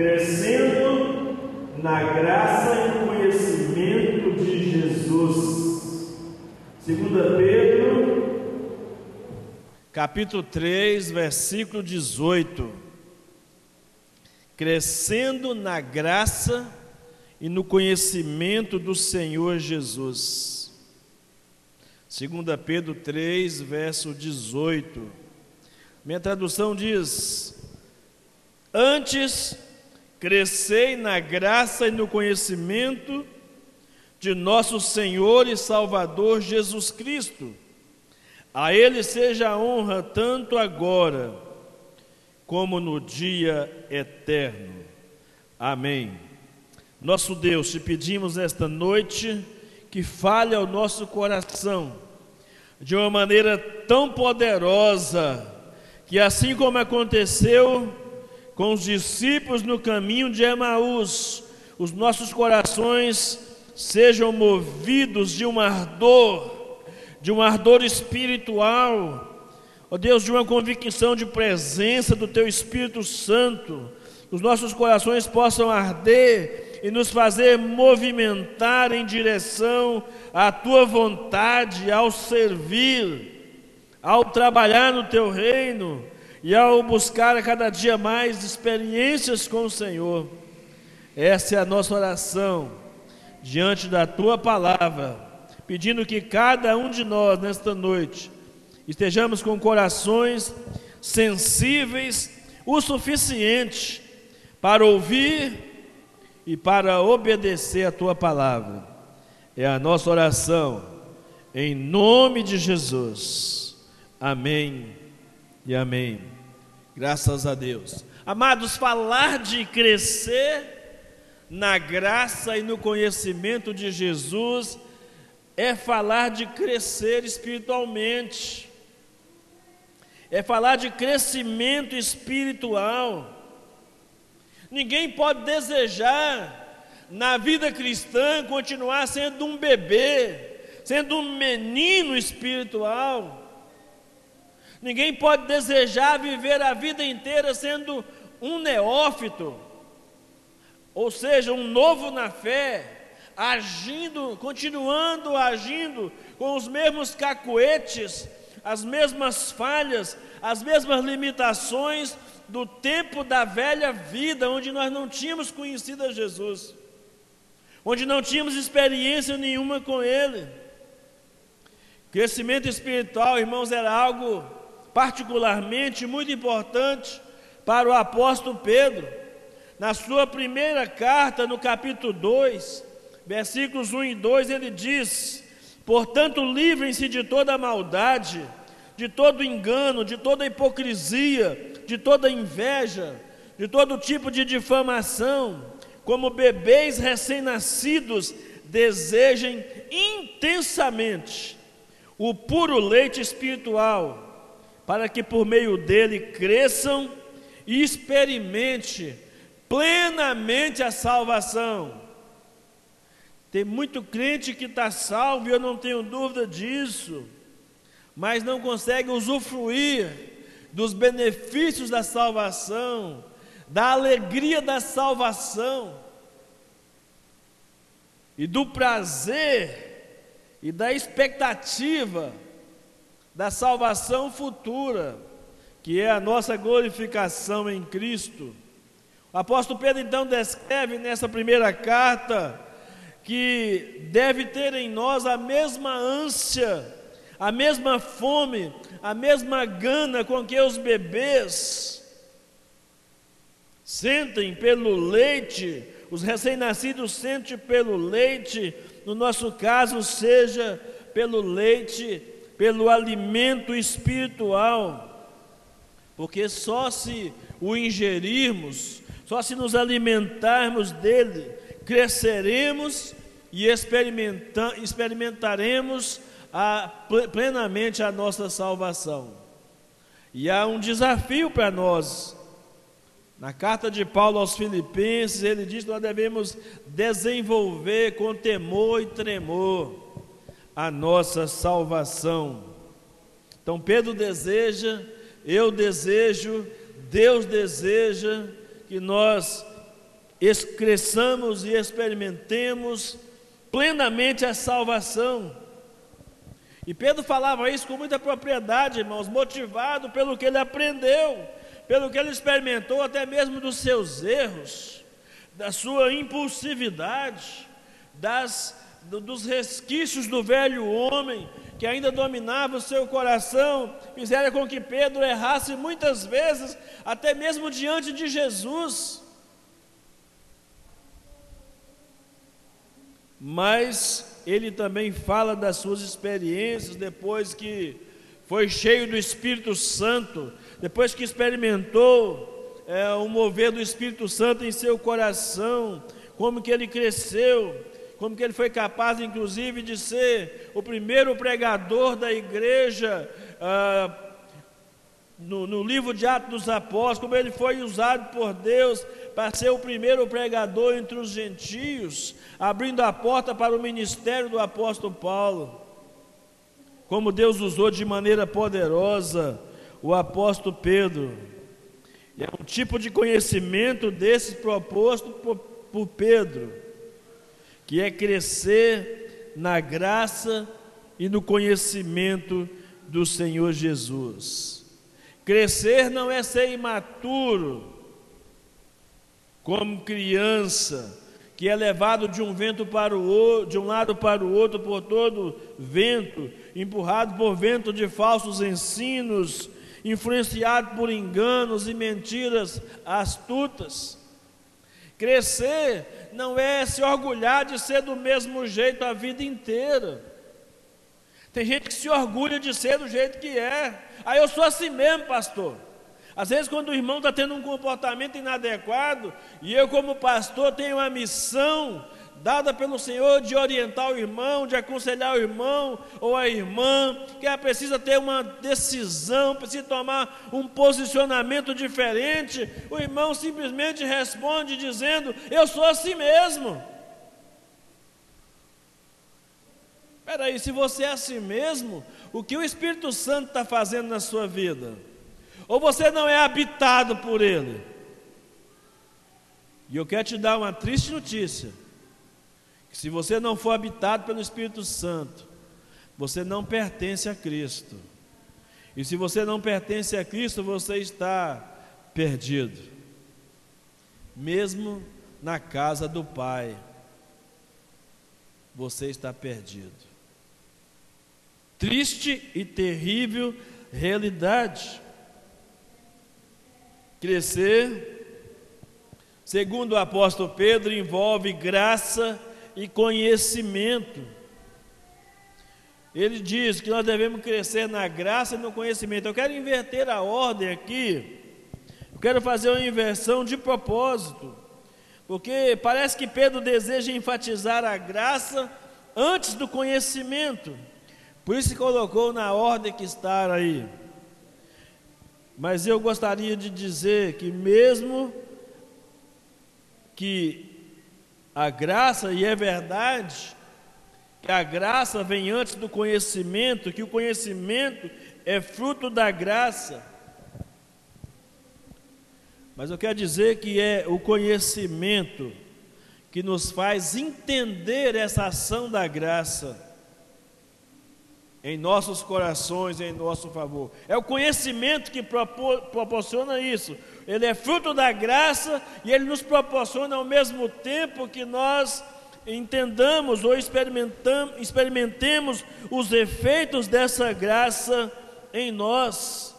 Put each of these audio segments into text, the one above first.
crescendo na graça e no conhecimento de Jesus. Segunda Pedro, capítulo 3, versículo 18. Crescendo na graça e no conhecimento do Senhor Jesus. Segunda Pedro 3, verso 18. Minha tradução diz: Antes crescei na graça e no conhecimento de nosso Senhor e Salvador Jesus Cristo. A Ele seja a honra tanto agora como no dia eterno. Amém. Nosso Deus, te pedimos esta noite que fale ao nosso coração de uma maneira tão poderosa que assim como aconteceu com os discípulos no caminho de Emaús, os nossos corações sejam movidos de um ardor, de um ardor espiritual, ó Deus, de uma convicção de presença do Teu Espírito Santo, os nossos corações possam arder e nos fazer movimentar em direção à Tua vontade, ao servir, ao trabalhar no Teu reino e ao buscar a cada dia mais experiências com o Senhor. Essa é a nossa oração diante da tua palavra, pedindo que cada um de nós nesta noite estejamos com corações sensíveis o suficiente para ouvir e para obedecer a tua palavra. É a nossa oração em nome de Jesus. Amém e amém. Graças a Deus. Amados, falar de crescer na graça e no conhecimento de Jesus é falar de crescer espiritualmente, é falar de crescimento espiritual. Ninguém pode desejar na vida cristã continuar sendo um bebê, sendo um menino espiritual. Ninguém pode desejar viver a vida inteira sendo um neófito, ou seja, um novo na fé, agindo, continuando agindo com os mesmos cacuetes, as mesmas falhas, as mesmas limitações do tempo da velha vida, onde nós não tínhamos conhecido a Jesus, onde não tínhamos experiência nenhuma com Ele. Crescimento espiritual, irmãos, era algo particularmente muito importante para o apóstolo Pedro. Na sua primeira carta, no capítulo 2, versículos 1 e 2, ele diz: Portanto, livrem-se de toda maldade, de todo engano, de toda hipocrisia, de toda inveja, de todo tipo de difamação, como bebês recém-nascidos, desejem intensamente o puro leite espiritual para que por meio dele cresçam e experimente plenamente a salvação. Tem muito crente que está salvo, e eu não tenho dúvida disso, mas não consegue usufruir dos benefícios da salvação, da alegria da salvação e do prazer e da expectativa da salvação futura, que é a nossa glorificação em Cristo. O apóstolo Pedro então descreve nessa primeira carta que deve ter em nós a mesma ânsia, a mesma fome, a mesma gana com que os bebês sentem pelo leite, os recém-nascidos sentem pelo leite, no nosso caso, seja pelo leite pelo alimento espiritual, porque só se o ingerirmos, só se nos alimentarmos dele, cresceremos e experimentaremos a, plenamente a nossa salvação. E há um desafio para nós. Na carta de Paulo aos Filipenses, ele diz que nós devemos desenvolver com temor e tremor a nossa salvação. Então Pedro deseja, eu desejo, Deus deseja que nós cresçamos e experimentemos plenamente a salvação. E Pedro falava isso com muita propriedade, irmãos, motivado pelo que ele aprendeu, pelo que ele experimentou, até mesmo dos seus erros, da sua impulsividade, das, dos resquícios do velho homem que ainda dominava o seu coração, fizeram com que Pedro errasse muitas vezes, até mesmo diante de Jesus. Mas ele também fala das suas experiências depois que foi cheio do Espírito Santo, depois que experimentou é, o mover do Espírito Santo em seu coração, como que ele cresceu, como que ele foi capaz, inclusive, de ser o primeiro pregador da igreja. Ah, no, no, livro de Atos dos Apóstolos, como ele foi usado por Deus para ser o primeiro pregador entre os gentios, abrindo a porta para o ministério do apóstolo Paulo. Como Deus usou de maneira poderosa o apóstolo Pedro. E é um tipo de conhecimento desse proposto por, por Pedro, que é crescer na graça e no conhecimento do Senhor Jesus. Crescer não é ser imaturo, como criança, que é levado de um vento para o outro, de um lado para o outro por todo vento, empurrado por vento de falsos ensinos, influenciado por enganos e mentiras astutas. Crescer não é se orgulhar de ser do mesmo jeito a vida inteira. Tem gente que se orgulha de ser do jeito que é. Aí ah, eu sou assim mesmo, pastor. Às vezes, quando o irmão está tendo um comportamento inadequado, e eu, como pastor, tenho a missão dada pelo Senhor de orientar o irmão, de aconselhar o irmão ou a irmã, que ela precisa ter uma decisão, precisa tomar um posicionamento diferente, o irmão simplesmente responde dizendo: Eu sou assim mesmo. Espera aí, se você é assim mesmo, o que o Espírito Santo está fazendo na sua vida? ou você não é habitado por Ele. E eu quero te dar uma triste notícia: se você não for habitado pelo Espírito Santo, você não pertence a Cristo. E se você não pertence a Cristo, você está perdido, mesmo na casa do Pai, você está perdido. Triste e terrível realidade. Crescer, segundo o apóstolo Pedro, envolve graça e conhecimento. Ele diz que nós devemos crescer na graça e no conhecimento. Eu quero inverter a ordem aqui. Eu quero fazer uma inversão de propósito. Porque parece que Pedro deseja enfatizar a graça antes do conhecimento. Por isso colocou na ordem que está aí. Mas eu gostaria de dizer que, mesmo que a graça, e é verdade, que a graça vem antes do conhecimento, que o conhecimento é fruto da graça. Mas eu quero dizer que é o conhecimento que nos faz entender essa ação da graça em nossos corações, em nosso favor. É o conhecimento que proporciona isso. Ele é fruto da graça e ele nos proporciona ao mesmo tempo que nós entendamos ou experimentemos os efeitos dessa graça em nós,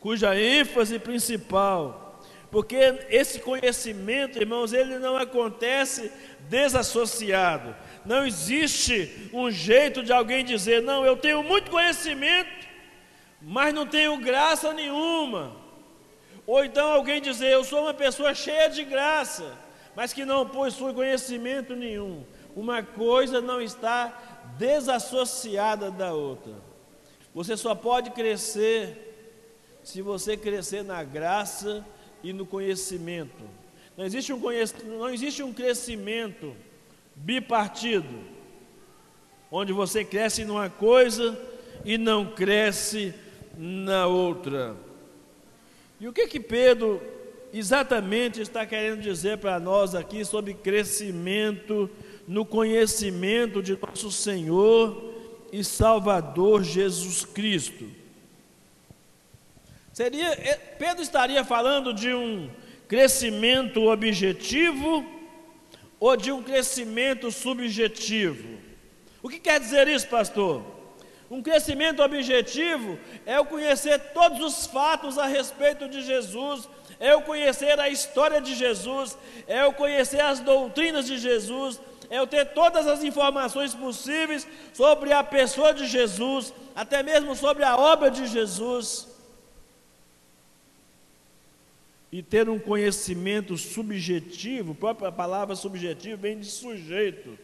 cuja ênfase principal, porque esse conhecimento, irmãos, ele não acontece desassociado. Não existe um jeito de alguém dizer: não, eu tenho muito conhecimento, mas não tenho graça nenhuma. Ou então alguém dizer: eu sou uma pessoa cheia de graça, mas que não possui conhecimento nenhum. Uma coisa não está desassociada da outra. Você só pode crescer se você crescer na graça e no conhecimento. Não existe um, não existe um crescimento bipartido, onde você cresce numa coisa e não cresce na outra. E o que que Pedro exatamente está querendo dizer para nós aqui sobre crescimento no conhecimento de nosso Senhor e Salvador Jesus Cristo. Seria, é, Pedro estaria falando de um crescimento objetivo ou de um crescimento subjetivo? O que quer dizer isso, pastor? Um crescimento objetivo é eu conhecer todos os fatos a respeito de Jesus, é eu conhecer a história de Jesus, é eu conhecer as doutrinas de Jesus, é eu ter todas as informações possíveis sobre a pessoa de Jesus, até mesmo sobre a obra de Jesus. E ter um conhecimento subjetivo, a própria palavra subjetivo vem de sujeito,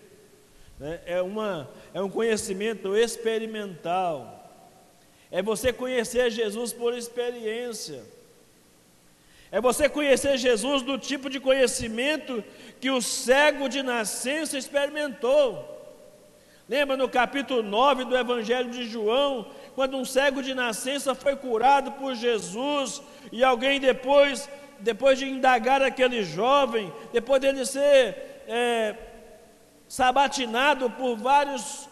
né? é, uma, é um conhecimento experimental, é você conhecer Jesus por experiência. É você conhecer Jesus do tipo de conhecimento que o cego de nascença experimentou. Lembra no capítulo 9 do Evangelho de João, quando um cego de nascença foi curado por Jesus e alguém depois, depois de indagar aquele jovem, depois dele ser é, sabatinado por vários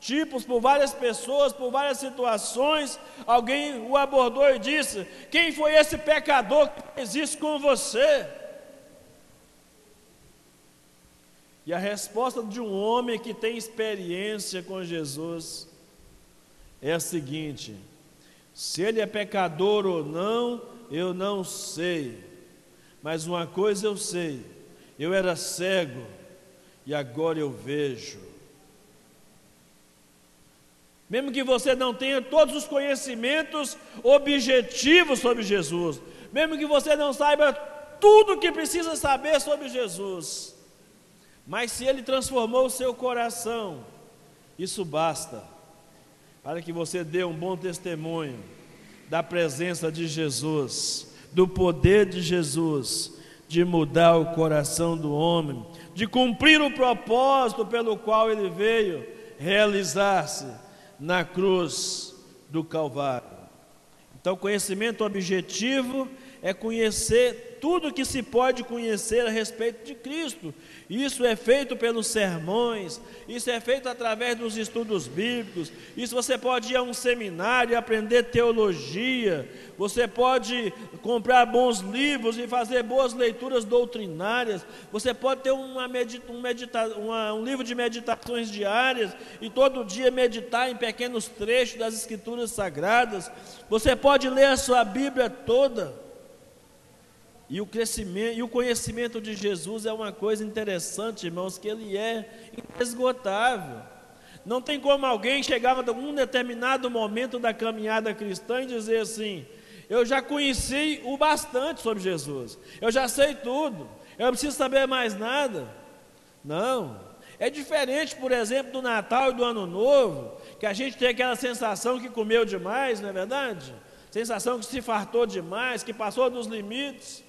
tipos, por várias pessoas, por várias situações, alguém o abordou e disse: Quem foi esse pecador que fez isso com você? E a resposta de um homem que tem experiência com Jesus é a seguinte: se ele é pecador ou não, eu não sei, mas uma coisa eu sei: eu era cego e agora eu vejo. Mesmo que você não tenha todos os conhecimentos objetivos sobre Jesus, mesmo que você não saiba tudo o que precisa saber sobre Jesus, mas se Ele transformou o seu coração, isso basta para que você dê um bom testemunho da presença de Jesus, do poder de Jesus, de mudar o coração do homem, de cumprir o propósito pelo qual ele veio realizar-se na cruz do Calvário. Então, conhecimento objetivo é conhecer tudo que se pode conhecer a respeito de Cristo. Isso é feito pelos sermões, isso é feito através dos estudos bíblicos. Isso você pode ir a um seminário e aprender teologia. Você pode comprar bons livros e fazer boas leituras doutrinárias. Você pode ter uma medita, um, medita, uma, um livro de meditações diárias e todo dia meditar em pequenos trechos das Escrituras Sagradas. Você pode ler a sua Bíblia toda. E o crescimento e o conhecimento de Jesus é uma coisa interessante, irmãos, que ele é inesgotável. Não tem como alguém chegar a um determinado momento da caminhada cristã e dizer assim: eu já conheci o bastante sobre Jesus, eu já sei tudo, eu não preciso saber mais nada. Não. É diferente, por exemplo, do Natal e do Ano Novo, que a gente tem aquela sensação que comeu demais, não é verdade? Sensação que se fartou demais, que passou dos limites.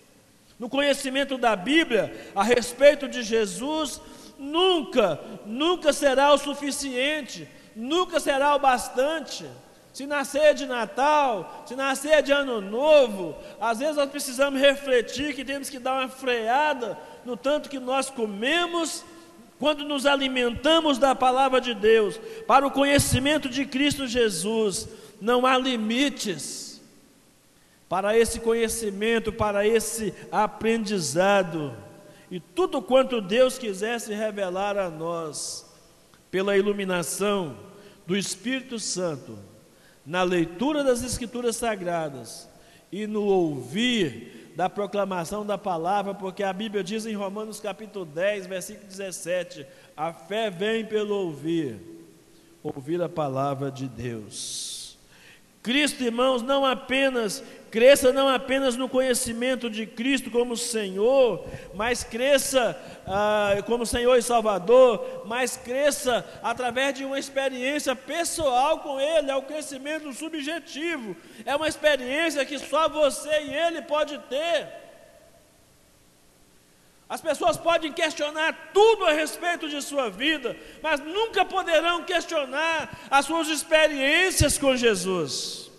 No conhecimento da Bíblia a respeito de Jesus, nunca, nunca será o suficiente, nunca será o bastante. Se nascer de Natal, se nascer de Ano Novo, às vezes nós precisamos refletir que temos que dar uma freada no tanto que nós comemos, quando nos alimentamos da palavra de Deus, para o conhecimento de Cristo Jesus, não há limites para esse conhecimento, para esse aprendizado, e tudo quanto Deus quisesse revelar a nós, pela iluminação do Espírito Santo na leitura das Escrituras Sagradas e no ouvir da proclamação da palavra, porque a Bíblia diz em Romanos capítulo 10, versículo 17: a fé vem pelo ouvir, ouvir a palavra de Deus. Cristo, irmãos, não apenas cresça não apenas no conhecimento de Cristo como Senhor, mas cresça ah, como Senhor e Salvador, mas cresça através de uma experiência pessoal com Ele, é o crescimento subjetivo, é uma experiência que só você e Ele pode ter. As pessoas podem questionar tudo a respeito de sua vida, mas nunca poderão questionar as suas experiências com Jesus.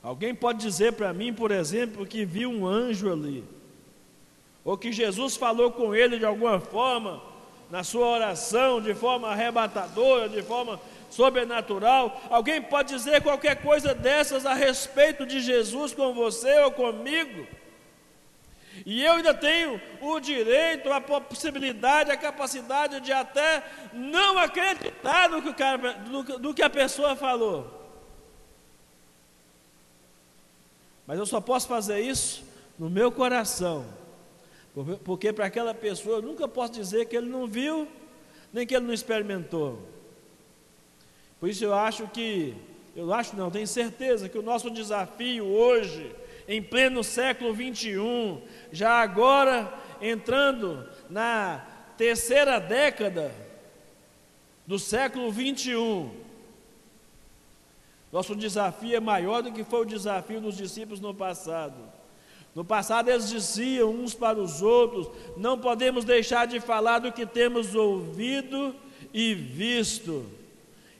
Alguém pode dizer para mim, por exemplo, que viu um anjo ali, ou que Jesus falou com ele de alguma forma, na sua oração, de forma arrebatadora, de forma sobrenatural. Alguém pode dizer qualquer coisa dessas a respeito de Jesus com você ou comigo? E eu ainda tenho o direito, a possibilidade, a capacidade de até não acreditar no que, cara, no que a pessoa falou. Mas eu só posso fazer isso no meu coração. Porque para aquela pessoa eu nunca posso dizer que ele não viu, nem que ele não experimentou. Por isso eu acho que, eu acho não, tenho certeza que o nosso desafio hoje em pleno século 21, já agora entrando na terceira década do século 21. Nosso desafio é maior do que foi o desafio dos discípulos no passado. No passado eles diziam uns para os outros: não podemos deixar de falar do que temos ouvido e visto.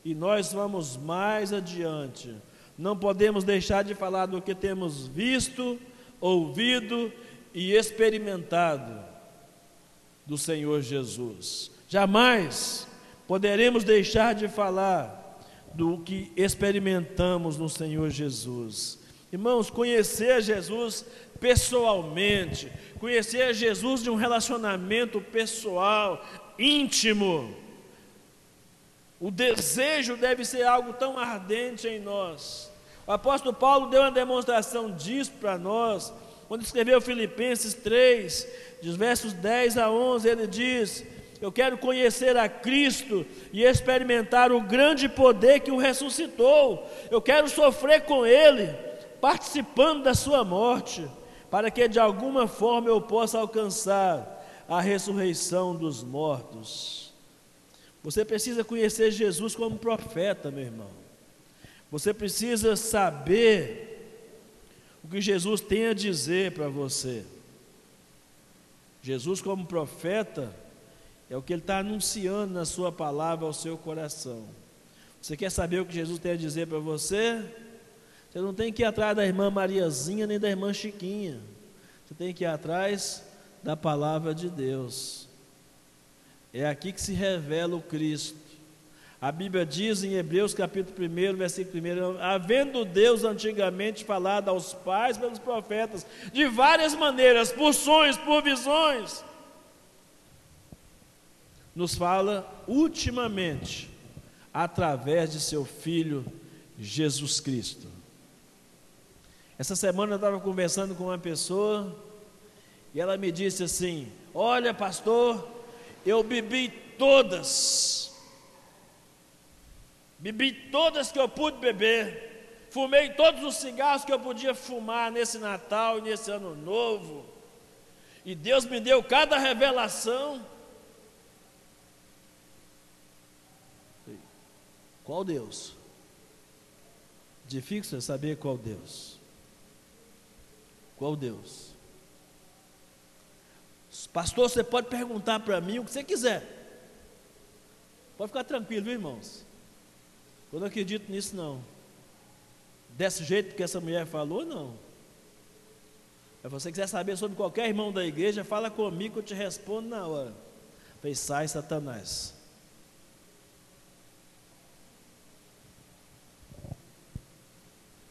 E nós vamos mais adiante não podemos deixar de falar do que temos visto, ouvido e experimentado do Senhor Jesus. Jamais poderemos deixar de falar do que experimentamos no Senhor Jesus. Irmãos, conhecer Jesus pessoalmente, conhecer Jesus de um relacionamento pessoal, íntimo, o desejo deve ser algo tão ardente em nós o apóstolo Paulo deu uma demonstração disso para nós, quando escreveu Filipenses 3, dos versos 10 a 11, ele diz: Eu quero conhecer a Cristo e experimentar o grande poder que o ressuscitou, eu quero sofrer com Ele, participando da Sua morte, para que de alguma forma eu possa alcançar a ressurreição dos mortos. Você precisa conhecer Jesus como profeta, meu irmão. Você precisa saber o que Jesus tem a dizer para você. Jesus, como profeta, é o que ele está anunciando na sua palavra ao seu coração. Você quer saber o que Jesus tem a dizer para você? Você não tem que ir atrás da irmã Mariazinha nem da irmã Chiquinha. Você tem que ir atrás da palavra de Deus. É aqui que se revela o Cristo. A Bíblia diz em Hebreus capítulo 1, versículo 1, havendo Deus antigamente falado aos pais pelos profetas, de várias maneiras, por sonhos, por visões, nos fala ultimamente através de seu Filho Jesus Cristo. Essa semana eu estava conversando com uma pessoa e ela me disse assim: Olha, pastor, eu bebi todas Bebi todas que eu pude beber. Fumei todos os cigarros que eu podia fumar nesse Natal e nesse Ano Novo. E Deus me deu cada revelação. Qual Deus? Difícil saber qual Deus. Qual Deus? Pastor, você pode perguntar para mim o que você quiser. Pode ficar tranquilo, irmãos. Eu não acredito nisso não. Desse jeito que essa mulher falou, não. Se você quiser saber sobre qualquer irmão da igreja, fala comigo que eu te respondo na hora. Falei, sai Satanás.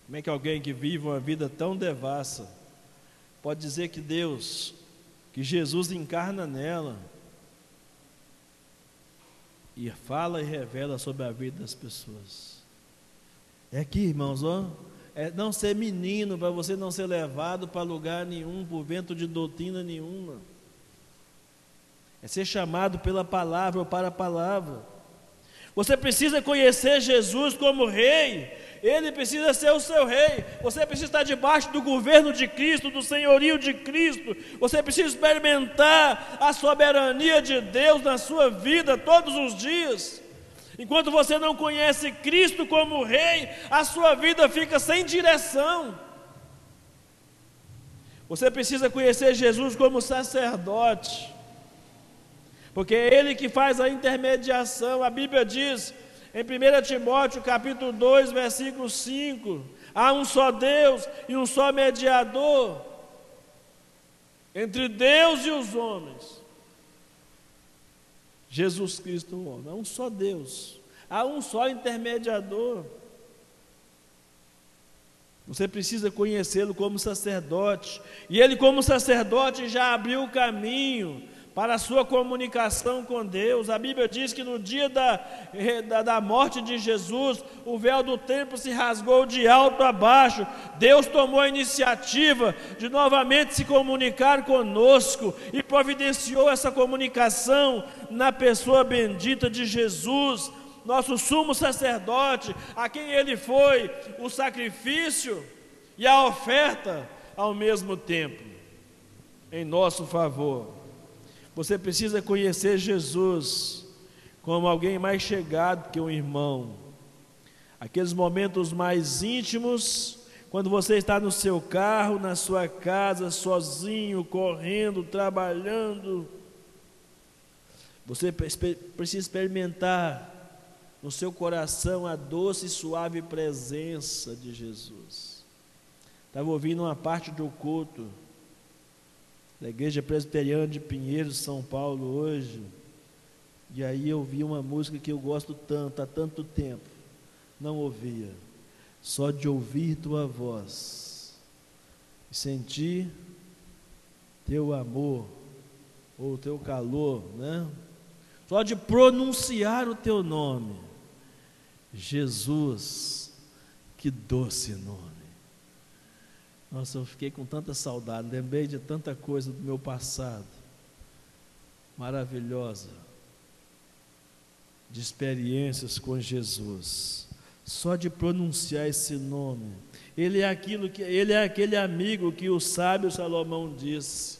Como é que alguém que vive uma vida tão devassa pode dizer que Deus, que Jesus encarna nela, e fala e revela sobre a vida das pessoas. É aqui, irmãos, ó. É não ser menino para você não ser levado para lugar nenhum por vento de doutrina nenhuma. É ser chamado pela palavra ou para a palavra. Você precisa conhecer Jesus como rei ele precisa ser o seu rei. Você precisa estar debaixo do governo de Cristo, do senhorio de Cristo. Você precisa experimentar a soberania de Deus na sua vida todos os dias. Enquanto você não conhece Cristo como rei, a sua vida fica sem direção. Você precisa conhecer Jesus como sacerdote, porque é Ele que faz a intermediação. A Bíblia diz em 1 Timóteo capítulo 2, versículo 5, Há um só Deus e um só mediador entre Deus e os homens. Jesus Cristo, o homem. Há um só Deus. Há um só intermediador. Você precisa conhecê-lo como sacerdote. E ele, como sacerdote, já abriu o caminho para a sua comunicação com Deus. A Bíblia diz que no dia da, da, da, morte de Jesus, o véu do templo se rasgou de alto a baixo. Deus tomou a iniciativa de novamente se comunicar conosco e providenciou essa comunicação na pessoa bendita de Jesus nosso sumo sacerdote, a quem ele foi o sacrifício e a oferta ao mesmo tempo, em nosso favor. Você precisa conhecer Jesus como alguém mais chegado que um irmão. Aqueles momentos mais íntimos, quando você está no seu carro, na sua casa, sozinho, correndo, trabalhando, você precisa experimentar no seu coração a doce e suave presença de Jesus. Estava ouvindo uma parte do culto da Igreja Presbiteriana de Pinheiro, São Paulo, hoje, e aí eu vi uma música que eu gosto tanto, há tanto tempo, não ouvia, só de ouvir tua voz e sentir teu amor ou teu calor, né? Só de pronunciar o teu nome Jesus, que doce nome. Nossa, eu fiquei com tanta saudade, lembrei de tanta coisa do meu passado, maravilhosa, de experiências com Jesus. Só de pronunciar esse nome, ele é aquilo que ele é aquele amigo que o sábio Salomão disse,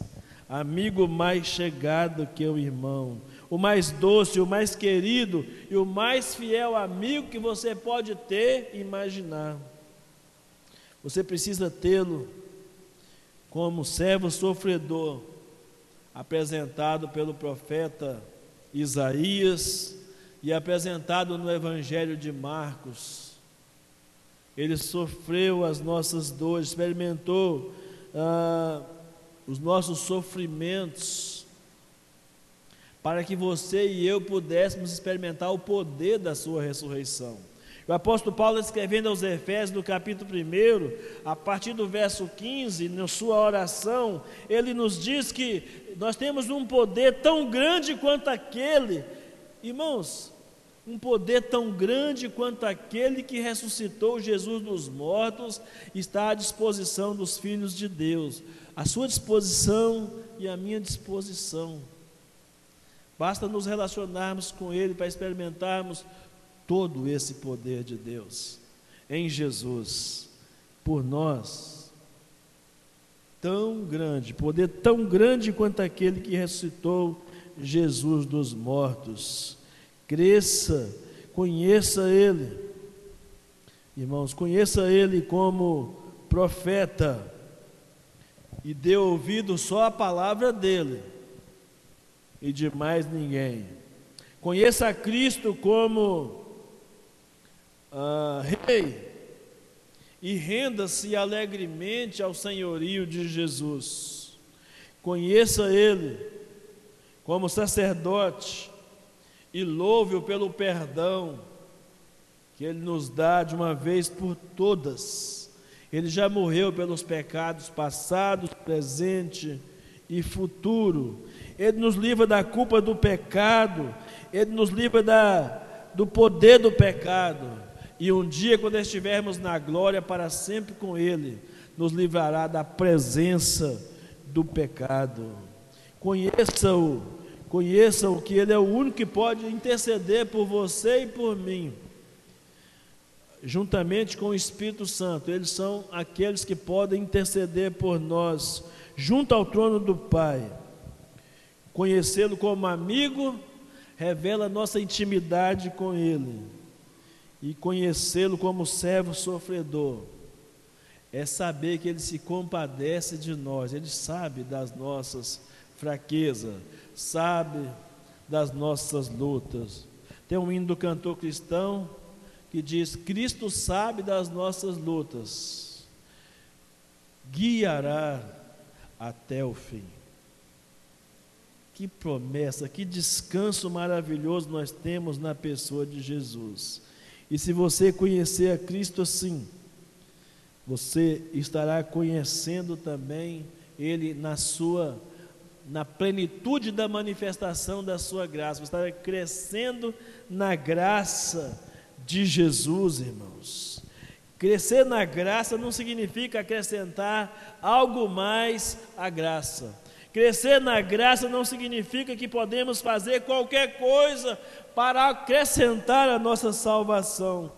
amigo mais chegado que o irmão, o mais doce, o mais querido e o mais fiel amigo que você pode ter e imaginar. Você precisa tê-lo como servo sofredor, apresentado pelo profeta Isaías e apresentado no Evangelho de Marcos. Ele sofreu as nossas dores, experimentou ah, os nossos sofrimentos para que você e eu pudéssemos experimentar o poder da sua ressurreição. O apóstolo Paulo, escrevendo aos Efésios, no capítulo 1, a partir do verso 15, na sua oração, ele nos diz que nós temos um poder tão grande quanto aquele, irmãos, um poder tão grande quanto aquele que ressuscitou Jesus dos mortos, está à disposição dos filhos de Deus, à sua disposição e à minha disposição. Basta nos relacionarmos com Ele para experimentarmos todo esse poder de Deus em Jesus, por nós. Tão grande, poder tão grande quanto aquele que ressuscitou Jesus dos mortos. Cresça, conheça Ele. Irmãos, conheça Ele como profeta e dê ouvido só à palavra dele e de mais ninguém. Conheça Cristo como ah, Rei e renda-se alegremente ao senhorio de Jesus. Conheça Ele como sacerdote e louve-o pelo perdão que Ele nos dá de uma vez por todas. Ele já morreu pelos pecados passados, presente e futuro. Ele nos livra da culpa do pecado, Ele nos livra da, do poder do pecado. E um dia, quando estivermos na glória para sempre com Ele, nos livrará da presença do pecado. Conheça-o, conheça-o que Ele é o único que pode interceder por você e por mim. Juntamente com o Espírito Santo, eles são aqueles que podem interceder por nós, junto ao trono do Pai. Conhecê-lo como amigo revela nossa intimidade com Ele. E conhecê-lo como servo sofredor é saber que Ele se compadece de nós, Ele sabe das nossas fraquezas, sabe das nossas lutas. Tem um hino do cantor cristão que diz: Cristo sabe das nossas lutas, guiará até o fim. Que promessa, que descanso maravilhoso nós temos na pessoa de Jesus. E se você conhecer a Cristo assim, você estará conhecendo também Ele na sua, na plenitude da manifestação da sua graça. Você estará crescendo na graça de Jesus, irmãos. Crescer na graça não significa acrescentar algo mais à graça Crescer na graça não significa que podemos fazer qualquer coisa para acrescentar a nossa salvação.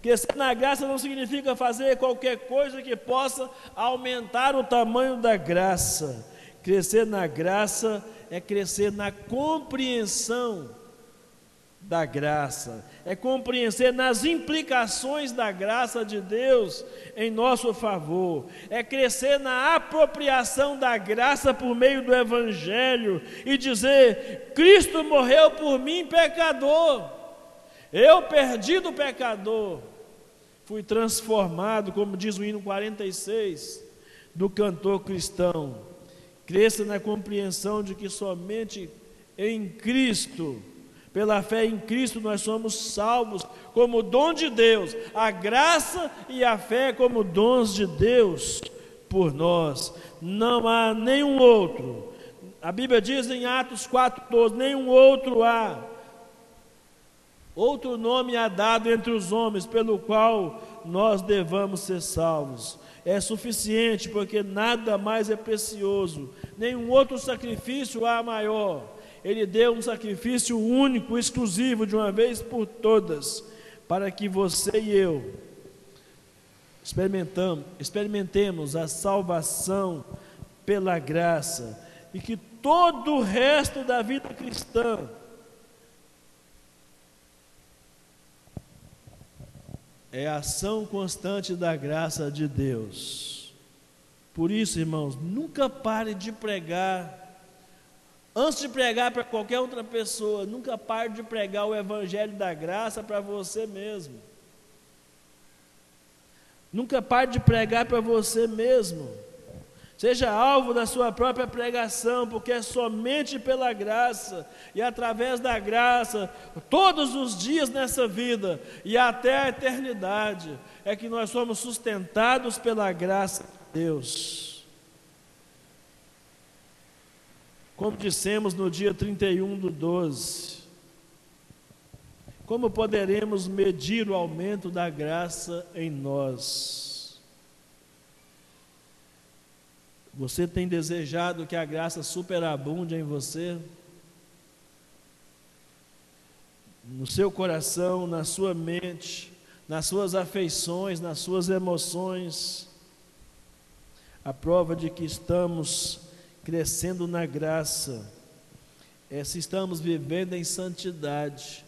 Crescer na graça não significa fazer qualquer coisa que possa aumentar o tamanho da graça. Crescer na graça é crescer na compreensão da graça, é compreender nas implicações da graça de Deus em nosso favor, é crescer na apropriação da graça por meio do Evangelho e dizer: Cristo morreu por mim, pecador, eu perdi do pecador, fui transformado, como diz o hino 46 do cantor cristão. Cresça na compreensão de que somente em Cristo pela fé em Cristo nós somos salvos como dom de Deus, a graça e a fé como dons de Deus por nós. Não há nenhum outro. A Bíblia diz em Atos 4:12, nenhum outro há. Outro nome há dado entre os homens pelo qual nós devamos ser salvos. É suficiente, porque nada mais é precioso, nenhum outro sacrifício há maior ele deu um sacrifício único, exclusivo, de uma vez por todas, para que você e eu experimentamos, experimentemos a salvação pela graça e que todo o resto da vida cristã é a ação constante da graça de Deus. Por isso, irmãos, nunca pare de pregar Antes de pregar para qualquer outra pessoa, nunca pare de pregar o Evangelho da graça para você mesmo. Nunca pare de pregar para você mesmo. Seja alvo da sua própria pregação, porque é somente pela graça e através da graça, todos os dias nessa vida e até a eternidade, é que nós somos sustentados pela graça de Deus. Como dissemos no dia 31 do 12, como poderemos medir o aumento da graça em nós? Você tem desejado que a graça superabunde em você? No seu coração, na sua mente, nas suas afeições, nas suas emoções, a prova de que estamos crescendo na graça, é se estamos vivendo em santidade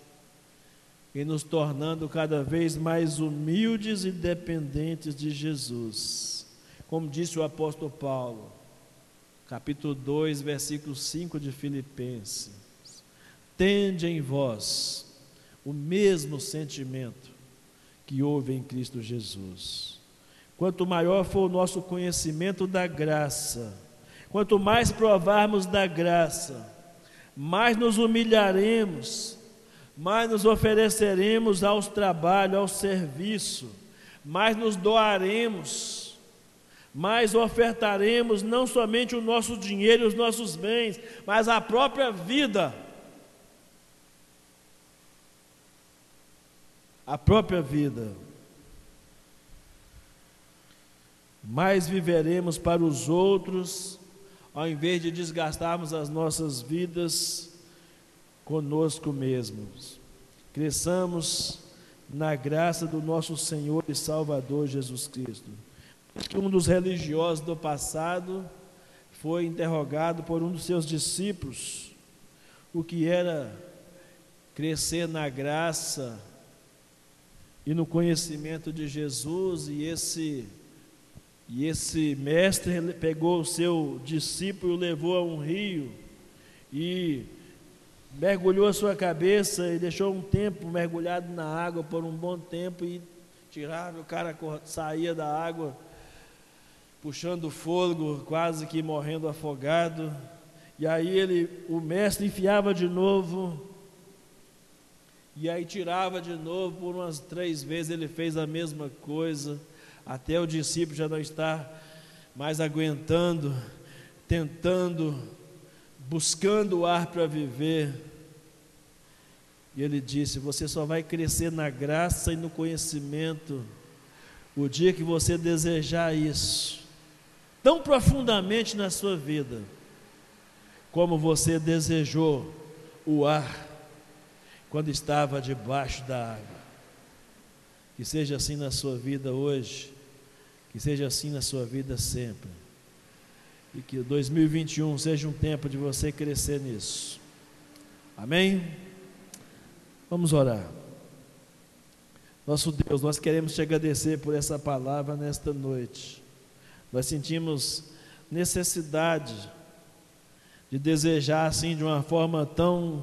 e nos tornando cada vez mais humildes e dependentes de Jesus. Como disse o apóstolo Paulo, capítulo 2, versículo 5 de Filipenses: Tende em vós o mesmo sentimento que houve em Cristo Jesus. Quanto maior for o nosso conhecimento da graça, Quanto mais provarmos da graça, mais nos humilharemos, mais nos ofereceremos aos trabalhos, ao serviço, mais nos doaremos, mais ofertaremos não somente o nosso dinheiro e os nossos bens, mas a própria vida. A própria vida. Mais viveremos para os outros ao invés de desgastarmos as nossas vidas conosco mesmos. Cresçamos na graça do nosso Senhor e Salvador Jesus Cristo. Um dos religiosos do passado foi interrogado por um dos seus discípulos o que era crescer na graça e no conhecimento de Jesus, e esse e esse mestre pegou o seu discípulo e o levou a um rio e mergulhou a sua cabeça e deixou um tempo mergulhado na água por um bom tempo e tirava, o cara saía da água puxando fogo, quase que morrendo afogado. E aí ele, o mestre enfiava de novo, e aí tirava de novo, por umas três vezes ele fez a mesma coisa, até o discípulo já não estar mais aguentando, tentando, buscando o ar para viver. E ele disse: Você só vai crescer na graça e no conhecimento o dia que você desejar isso, tão profundamente na sua vida como você desejou o ar quando estava debaixo da água. Que seja assim na sua vida hoje, que seja assim na sua vida sempre. E que 2021 seja um tempo de você crescer nisso. Amém? Vamos orar. Nosso Deus, nós queremos te agradecer por essa palavra nesta noite. Nós sentimos necessidade de desejar assim de uma forma tão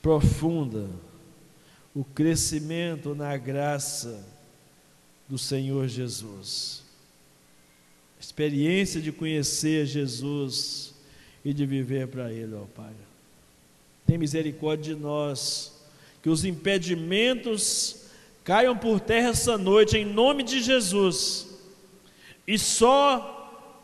profunda o crescimento na graça do Senhor Jesus. Experiência de conhecer Jesus e de viver para Ele, ó Pai. Tem misericórdia de nós, que os impedimentos caiam por terra essa noite, em nome de Jesus, e só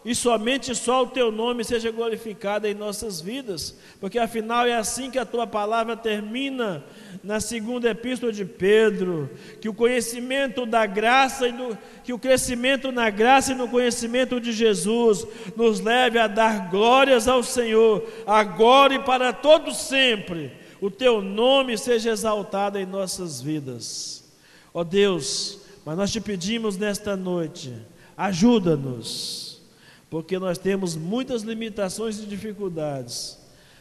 e somente só o teu nome seja glorificado em nossas vidas, porque afinal é assim que a tua palavra termina na segunda epístola de Pedro, que o conhecimento da graça e do, que o crescimento na graça e no conhecimento de Jesus nos leve a dar glórias ao Senhor, agora e para todo sempre. O teu nome seja exaltado em nossas vidas. Ó oh Deus, mas nós te pedimos nesta noite, ajuda-nos porque nós temos muitas limitações e dificuldades,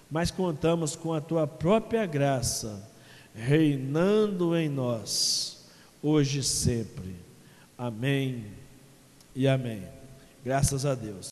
mas contamos com a tua própria graça, reinando em nós, hoje e sempre. Amém e amém. Graças a Deus.